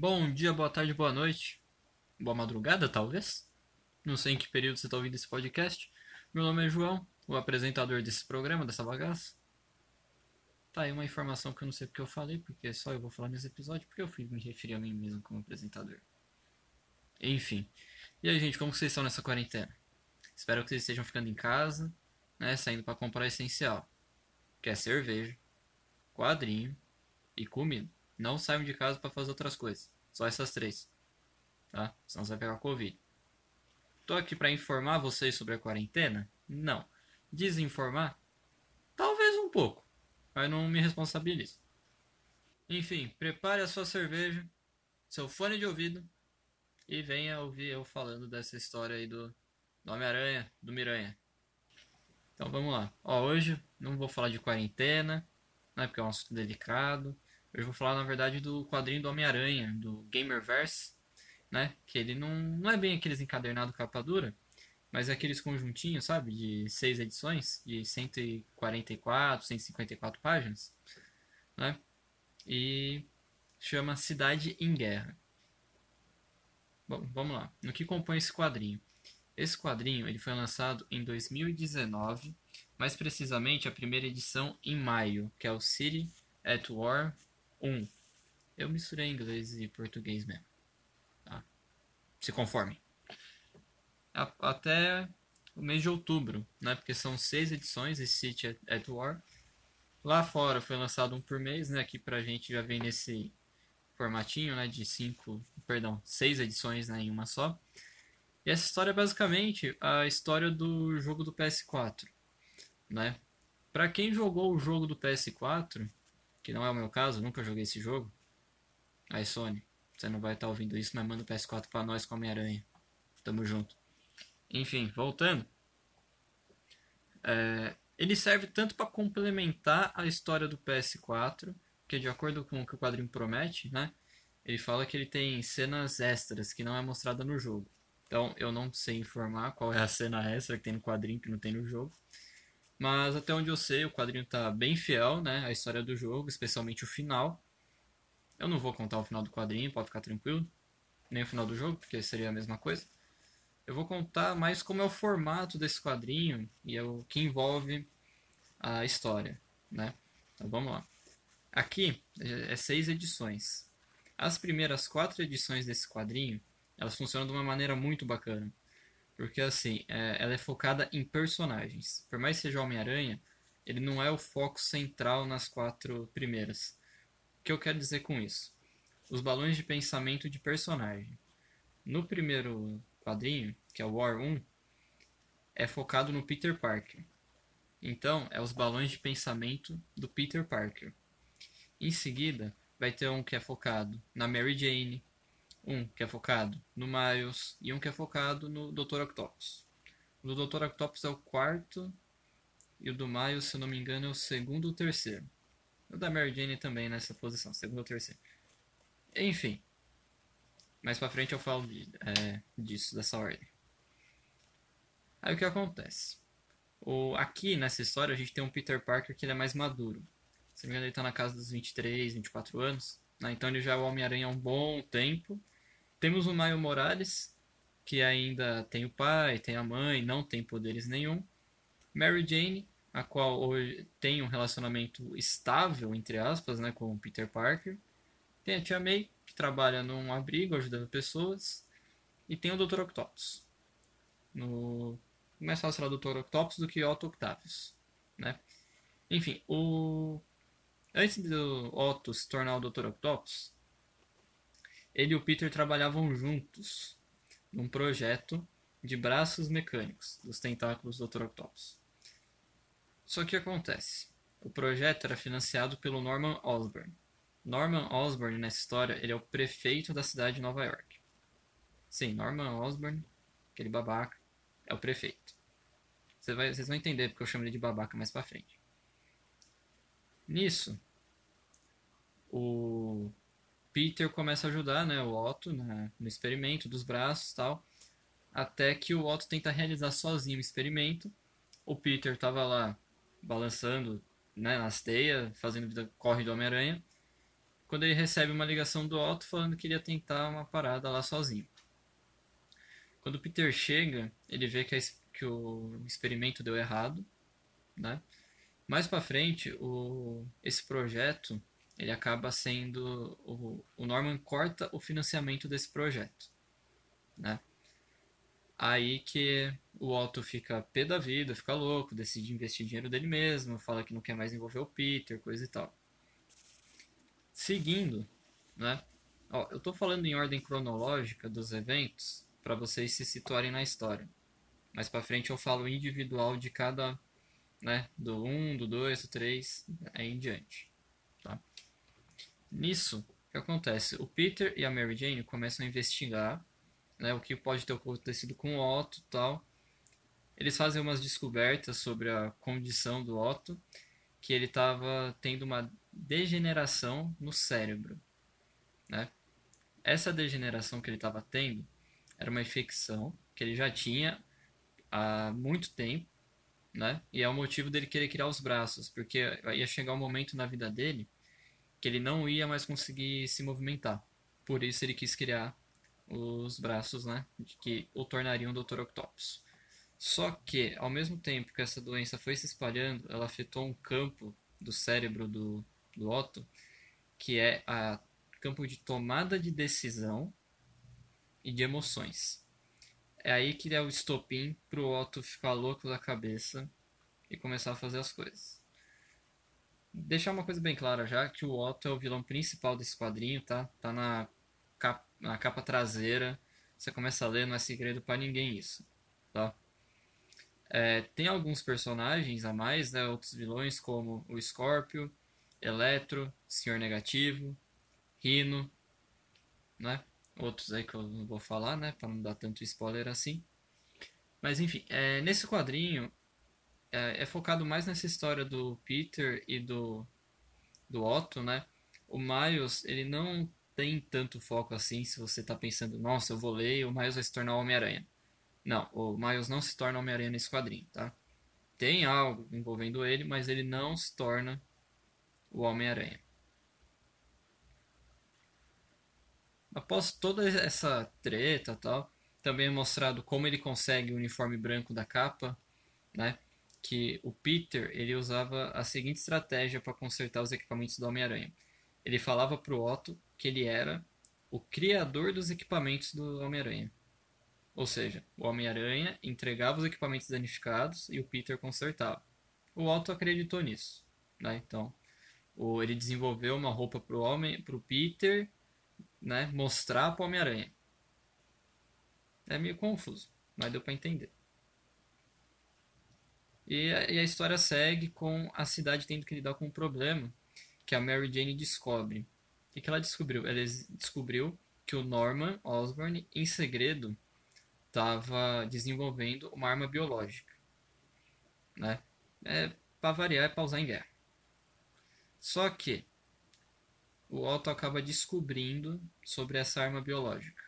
Bom dia, boa tarde, boa noite. Boa madrugada, talvez. Não sei em que período você está ouvindo esse podcast. Meu nome é João, o apresentador desse programa, dessa bagaça. Tá aí uma informação que eu não sei porque eu falei, porque só eu vou falar nesse episódio, porque eu fui me referir a mim mesmo como apresentador. Enfim. E aí, gente, como vocês estão nessa quarentena? Espero que vocês estejam ficando em casa, né, saindo para comprar essencial, que é cerveja, quadrinho e comida. Não saiam de casa para fazer outras coisas. Só essas três. Tá? Senão você vai pegar Covid. Tô aqui para informar vocês sobre a quarentena? Não. Desinformar? Talvez um pouco. Mas não me responsabilizo. Enfim, prepare a sua cerveja, seu fone de ouvido e venha ouvir eu falando dessa história aí do, do Homem-Aranha, do Miranha. Então vamos lá. Ó, hoje não vou falar de quarentena, né, porque é um assunto delicado. Hoje vou falar, na verdade, do quadrinho do Homem-Aranha, do Gamerverse, né? Que ele não, não é bem aqueles encadernados capa dura, mas é aqueles conjuntinhos, sabe? De seis edições, de 144, 154 páginas, né? E chama Cidade em Guerra. Bom, vamos lá. No que compõe esse quadrinho? Esse quadrinho ele foi lançado em 2019, mais precisamente a primeira edição em maio, que é o City at War 1. Eu misturei inglês e português mesmo. Tá? Se conforme. Até o mês de outubro, né? Porque são seis edições de City at War. Lá fora foi lançado um por mês, né? Aqui pra gente já vem nesse formatinho, né? De cinco, perdão, seis edições né, em uma só. E essa história é basicamente a história do jogo do PS4, né? Para quem jogou o jogo do PS4, que não é o meu caso, nunca joguei esse jogo. Aí Sony, você não vai estar tá ouvindo isso, mas manda o PS4 para nós com Homem-Aranha. Tamo junto. Enfim, voltando. É, ele serve tanto para complementar a história do PS4, que de acordo com o que o quadrinho promete, né? Ele fala que ele tem cenas extras que não é mostrada no jogo. Então eu não sei informar qual é a cena extra que tem no quadrinho que não tem no jogo. Mas até onde eu sei, o quadrinho está bem fiel, né? A história do jogo, especialmente o final. Eu não vou contar o final do quadrinho, pode ficar tranquilo. Nem o final do jogo, porque seria a mesma coisa. Eu vou contar mais como é o formato desse quadrinho e é o que envolve a história, né? Então vamos lá. Aqui é seis edições. As primeiras quatro edições desse quadrinho, elas funcionam de uma maneira muito bacana. Porque assim, é, ela é focada em personagens. Por mais que seja Homem-Aranha, ele não é o foco central nas quatro primeiras. O que eu quero dizer com isso? Os balões de pensamento de personagem. No primeiro quadrinho, que é o War 1, é focado no Peter Parker. Então, é os balões de pensamento do Peter Parker. Em seguida, vai ter um que é focado na Mary Jane, um que é focado no Miles e um que é focado no Dr. Octopus. O do Dr. Octopus é o quarto e o do Miles, se eu não me engano, é o segundo ou terceiro. O da Mary Jane também nessa posição, segundo ou terceiro. Enfim, mais pra frente eu falo de, é, disso, dessa ordem. Aí o que acontece? O, aqui nessa história a gente tem um Peter Parker que ele é mais maduro. Se não me engano, ele tá na casa dos 23, 24 anos. Né? Então ele já é o Homem-Aranha há um bom tempo. Temos o Maio Morales, que ainda tem o pai, tem a mãe, não tem poderes nenhum. Mary Jane, a qual hoje tem um relacionamento estável, entre aspas, né, com o Peter Parker. Tem a Tia May, que trabalha num abrigo ajudando pessoas. E tem o Dr. Octopus. No... Mais fácil falar Dr. Octopus do que Otto Octavius. Né? Enfim, o... antes do Otto se tornar o Dr. Octopus, ele e o Peter trabalhavam juntos num projeto de braços mecânicos dos tentáculos do Dr. Octopus. Só que acontece, o projeto era financiado pelo Norman Osborn. Norman Osborn nessa história, ele é o prefeito da cidade de Nova York. Sim, Norman Osborn, aquele babaca, é o prefeito. Vocês vão entender porque eu chamo ele de babaca mais pra frente. Nisso, o Peter começa a ajudar né, o Otto né, no experimento dos braços tal. Até que o Otto tenta realizar sozinho o experimento. O Peter estava lá balançando né, nas teias, fazendo vida corre do Homem-Aranha. quando ele recebe uma ligação do Otto falando que iria tentar uma parada lá sozinho. Quando o Peter chega, ele vê que, a, que o experimento deu errado, né? Mais para frente, o, esse projeto ele acaba sendo o, o Norman corta o financiamento desse projeto, né? Aí que o Otto fica pé da vida, fica louco, decide investir dinheiro dele mesmo, fala que não quer mais envolver o Peter, coisa e tal. Seguindo, né? Ó, eu tô falando em ordem cronológica dos eventos para vocês se situarem na história. Mais para frente eu falo individual de cada, né, do 1, do 2, do 3, aí em diante, tá? Nisso, o que acontece? O Peter e a Mary Jane começam a investigar, né, o que pode ter acontecido com o Otto, tal. Eles fazem umas descobertas sobre a condição do Otto, que ele estava tendo uma degeneração no cérebro, né? Essa degeneração que ele estava tendo era uma infecção que ele já tinha há muito tempo, né? E é o motivo dele querer criar os braços, porque ia chegar um momento na vida dele que ele não ia mais conseguir se movimentar. Por isso ele quis criar os braços, né? Que o tornariam Dr. Octopus. Só que, ao mesmo tempo que essa doença foi se espalhando, ela afetou um campo do cérebro do, do Otto, que é a campo de tomada de decisão e de emoções. É aí que é o estopim pro Otto ficar louco da cabeça e começar a fazer as coisas. Deixar uma coisa bem clara já, que o Otto é o vilão principal desse quadrinho, tá? Tá na capa, na capa traseira. Você começa a ler, não é segredo para ninguém isso, tá? É, tem alguns personagens a mais, né? Outros vilões como o Scorpio, Eletro, Senhor Negativo, Rino, né? Outros aí que eu não vou falar, né? Para não dar tanto spoiler assim. Mas enfim, é, nesse quadrinho é, é, focado mais nessa história do Peter e do, do Otto, né? O Miles, ele não tem tanto foco assim se você está pensando, nossa, eu vou ler e o Miles vai se tornar Homem-Aranha. Não, o Miles não se torna Homem-Aranha nesse quadrinho, tá? Tem algo envolvendo ele, mas ele não se torna o Homem-Aranha. Após toda essa treta tal, também é mostrado como ele consegue o uniforme branco da capa, né? Que o Peter ele usava a seguinte estratégia para consertar os equipamentos do Homem-Aranha. Ele falava para o Otto que ele era o criador dos equipamentos do Homem-Aranha. Ou seja, o Homem-Aranha entregava os equipamentos danificados e o Peter consertava. O Otto acreditou nisso. Né? Então, ele desenvolveu uma roupa para o homem, para o Peter, né, mostrar o Homem-Aranha. É meio confuso, mas deu para entender. E a, e a, história segue com a cidade tendo que lidar com um problema que a Mary Jane descobre. O que, ela descobriu? Ela descobriu que o Norman Osborn, em segredo, estava desenvolvendo uma arma biológica. Né? É, para variar, é para usar em guerra. Só que o Otto acaba descobrindo sobre essa arma biológica.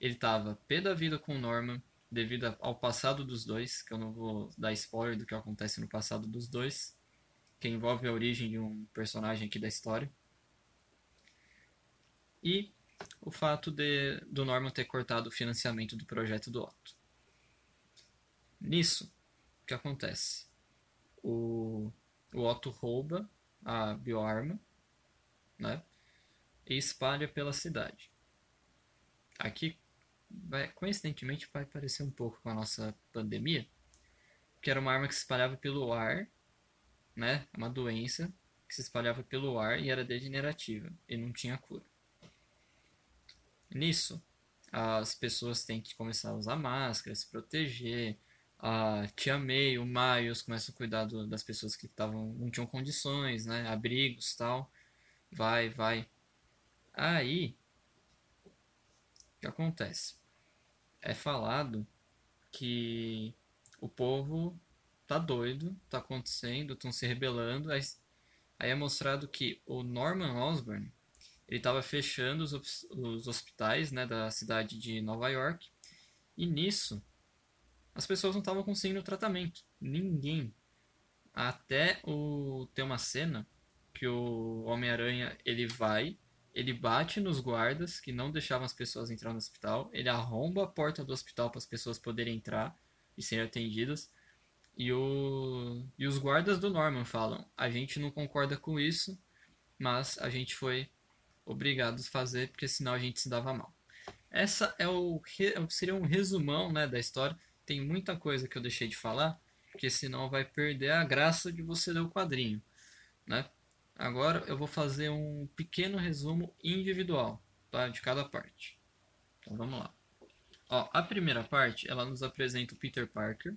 Ele estava pé da vida com o Norman devido ao passado dos dois, que eu não vou dar spoiler do que acontece no passado dos dois, que envolve a origem de um personagem aqui da história. E o fato de, do Norman ter cortado o financiamento do projeto do Otto. Nisso, o que acontece? O, o Otto rouba a bioarma, né? E espalha pela cidade. Aqui, coincidentemente, vai parecer um pouco com a nossa pandemia, que era uma arma que se espalhava pelo ar, né? Uma doença que se espalhava pelo ar e era degenerativa e não tinha cura. Nisso, as pessoas têm que começar a usar máscara, se proteger, a Tia May, o Miles começam a cuidar do, das pessoas que tavam, não tinham condições, né? Abrigos tal. Vai, vai. Aí, o que acontece? É falado que o povo tá doido, tá acontecendo, estão se rebelando. Aí, aí, é mostrado que o Norman Osborn ele estava fechando os, os hospitais né, da cidade de Nova York. E nisso, as pessoas não estavam conseguindo tratamento. Ninguém. Até o ter uma cena que o Homem-Aranha ele vai, ele bate nos guardas que não deixavam as pessoas entrar no hospital, ele arromba a porta do hospital para as pessoas poderem entrar e serem atendidas. E, o, e os guardas do Norman falam: a gente não concorda com isso, mas a gente foi obrigado a fazer porque senão a gente se dava mal. Essa é o seria um resumão né, da história. Tem muita coisa que eu deixei de falar, porque senão vai perder a graça de você ler o quadrinho, né? Agora eu vou fazer um pequeno resumo individual, tá? De cada parte. Então vamos lá. Ó, a primeira parte, ela nos apresenta o Peter Parker,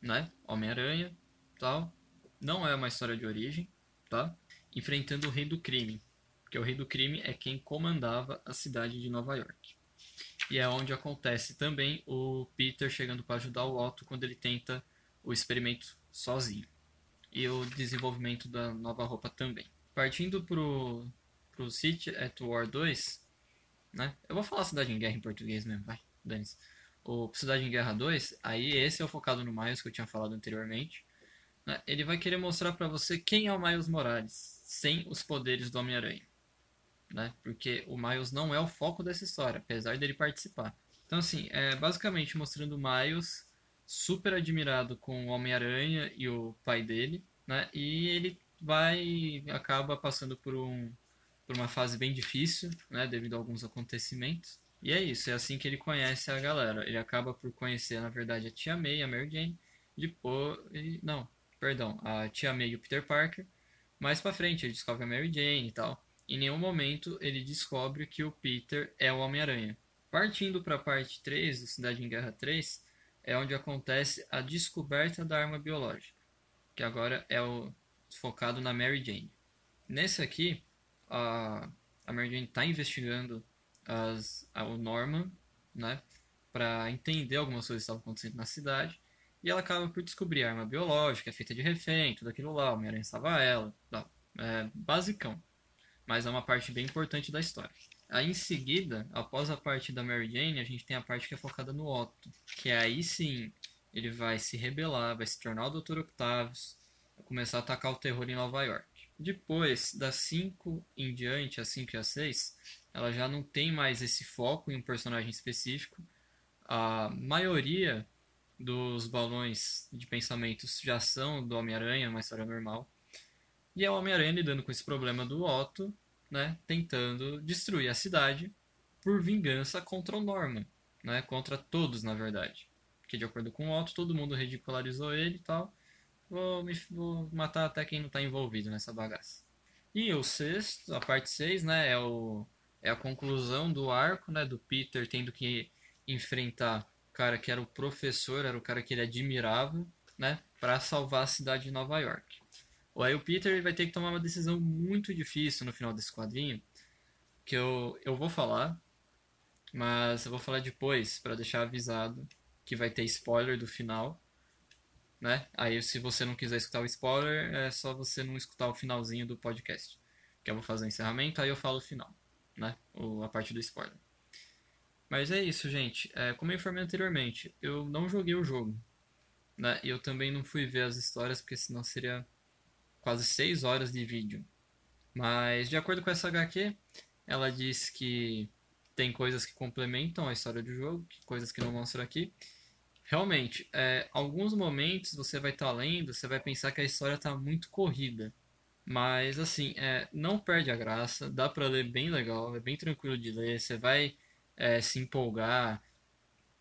né? Homem-Aranha, tal. Não é uma história de origem, tá? Enfrentando o Rei do Crime, porque o Rei do Crime é quem comandava a cidade de Nova York. E é onde acontece também o Peter chegando para ajudar o Otto quando ele tenta o experimento sozinho. E o desenvolvimento da nova roupa também. Partindo pro, pro City at War 2, né? Eu vou falar Cidade em Guerra em português mesmo, vai, dane-se o Cidade em Guerra 2, aí esse é o focado no Miles que eu tinha falado anteriormente. Né? Ele vai querer mostrar para você quem é o Miles Morales, sem os poderes do Homem-Aranha. Né? Porque o Miles não é o foco dessa história, apesar dele participar. Então, assim, é basicamente mostrando o Miles super admirado com o Homem-Aranha e o pai dele, né? E ele vai acaba passando por um por uma fase bem difícil, né, devido a alguns acontecimentos. E é isso, é assim que ele conhece a galera. Ele acaba por conhecer, na verdade, a Tia May, a Mary Jane, depois... Não, perdão, a Tia May e o Peter Parker. Mais pra frente ele descobre a Mary Jane e tal. Em nenhum momento ele descobre que o Peter é o Homem-Aranha. Partindo para parte 3 do Cidade em Guerra 3, é onde acontece a descoberta da arma biológica, que agora é o focado na Mary Jane. Nesse aqui, a, a Mary Jane está investigando as, o Norman, né, para entender algumas coisas que estavam acontecendo na cidade. E ela acaba por descobrir a arma biológica, é feita de refém, tudo aquilo lá, o Homem-Aranha ela, tal. É basicão. Mas é uma parte bem importante da história. Aí em seguida, após a parte da Mary Jane, a gente tem a parte que é focada no Otto. Que aí sim, ele vai se rebelar, vai se tornar o Dr. Octavius, vai começar a atacar o terror em Nova York. Depois, das 5 em diante, a 5 e a 6, ela já não tem mais esse foco em um personagem específico. A maioria dos balões de pensamentos já são do Homem-Aranha, uma história normal. E é o Homem-Aranha lidando com esse problema do Otto, né, tentando destruir a cidade por vingança contra o Norman, né, contra todos, na verdade. Porque, de acordo com o Otto, todo mundo ridicularizou ele e tal. Vou, me, vou matar até quem não está envolvido nessa bagaça. E o sexto, a parte 6, né, é é a conclusão do arco, né, do Peter tendo que enfrentar o cara que era o professor, era o cara que ele admirava, né, para salvar a cidade de Nova York. Aí o Peter vai ter que tomar uma decisão muito difícil no final desse quadrinho, que eu, eu vou falar, mas eu vou falar depois para deixar avisado que vai ter spoiler do final, né? Aí se você não quiser escutar o spoiler, é só você não escutar o finalzinho do podcast, que eu vou fazer o encerramento, aí eu falo o final né? A parte do spoiler. Mas é isso, gente. É, como eu informei anteriormente, eu não joguei o jogo. Né? Eu também não fui ver as histórias, porque senão seria quase 6 horas de vídeo. Mas, de acordo com essa HQ, ela diz que tem coisas que complementam a história do jogo, coisas que não mostram aqui. Realmente, é, alguns momentos você vai estar tá lendo, você vai pensar que a história está muito corrida. Mas, assim, é, não perde a graça, dá pra ler bem legal, é bem tranquilo de ler, você vai é, se empolgar,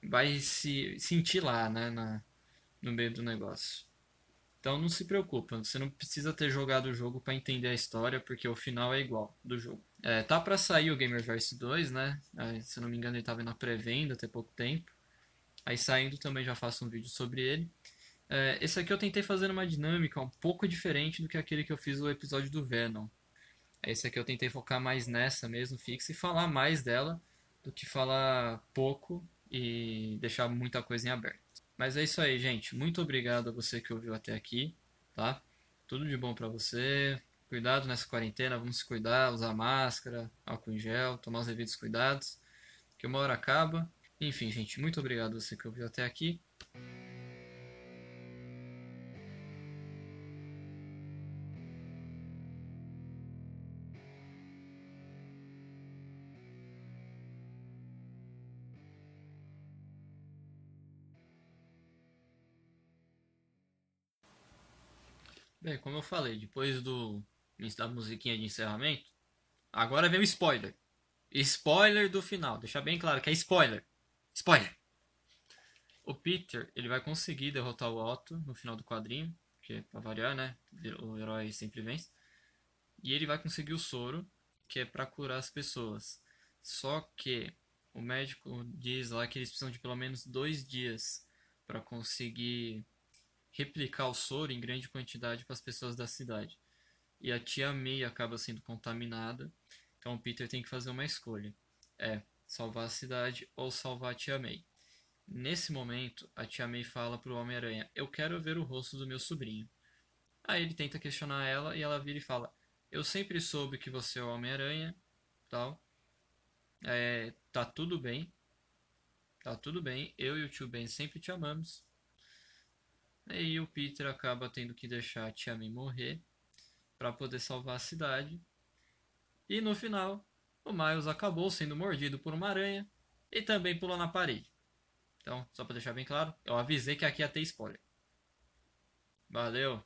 vai se sentir lá, né, na, no meio do negócio. Então não se preocupa, você não precisa ter jogado o jogo para entender a história, porque o final é igual do jogo. É, tá para sair o Gamerverse 2, né? É, se não me engano ele tava na pré-venda até pouco tempo. Aí saindo também já faço um vídeo sobre ele. É, esse aqui eu tentei fazer uma dinâmica um pouco diferente do que aquele que eu fiz no episódio do Venom. Esse aqui eu tentei focar mais nessa mesmo, fixa, e falar mais dela do que falar pouco e deixar muita coisa em aberto. Mas é isso aí, gente. Muito obrigado a você que ouviu até aqui, tá? Tudo de bom para você. Cuidado nessa quarentena, vamos se cuidar, usar máscara, álcool em gel, tomar os devidos cuidados, que uma hora acaba. Enfim, gente, muito obrigado a você que ouviu até aqui. Bem, como eu falei, depois do da musiquinha de encerramento, agora vem o spoiler. Spoiler do final. Deixar bem claro que é spoiler. Spoiler. O Peter, ele vai conseguir derrotar o Otto no final do quadrinho, porque pra variar, né? O herói sempre vence. E ele vai conseguir o soro, que é para curar as pessoas. Só que o médico diz lá que eles precisam de pelo menos dois dias para conseguir replicar o soro em grande quantidade para as pessoas da cidade. E a tia May acaba sendo contaminada, então o Peter tem que fazer uma escolha: é salvar a cidade ou salvar a tia May. Nesse momento, a tia May fala pro Homem-Aranha: Eu quero ver o rosto do meu sobrinho. Aí ele tenta questionar ela e ela vira e fala: Eu sempre soube que você é o Homem-Aranha, tal. É, tá tudo bem. Tá tudo bem. Eu e o tio Ben sempre te amamos. E o Peter acaba tendo que deixar a tia May morrer para poder salvar a cidade. E no final, o Miles acabou sendo mordido por uma aranha e também pulou na parede. Então, só para deixar bem claro, eu avisei que aqui ia ter spoiler. Valeu!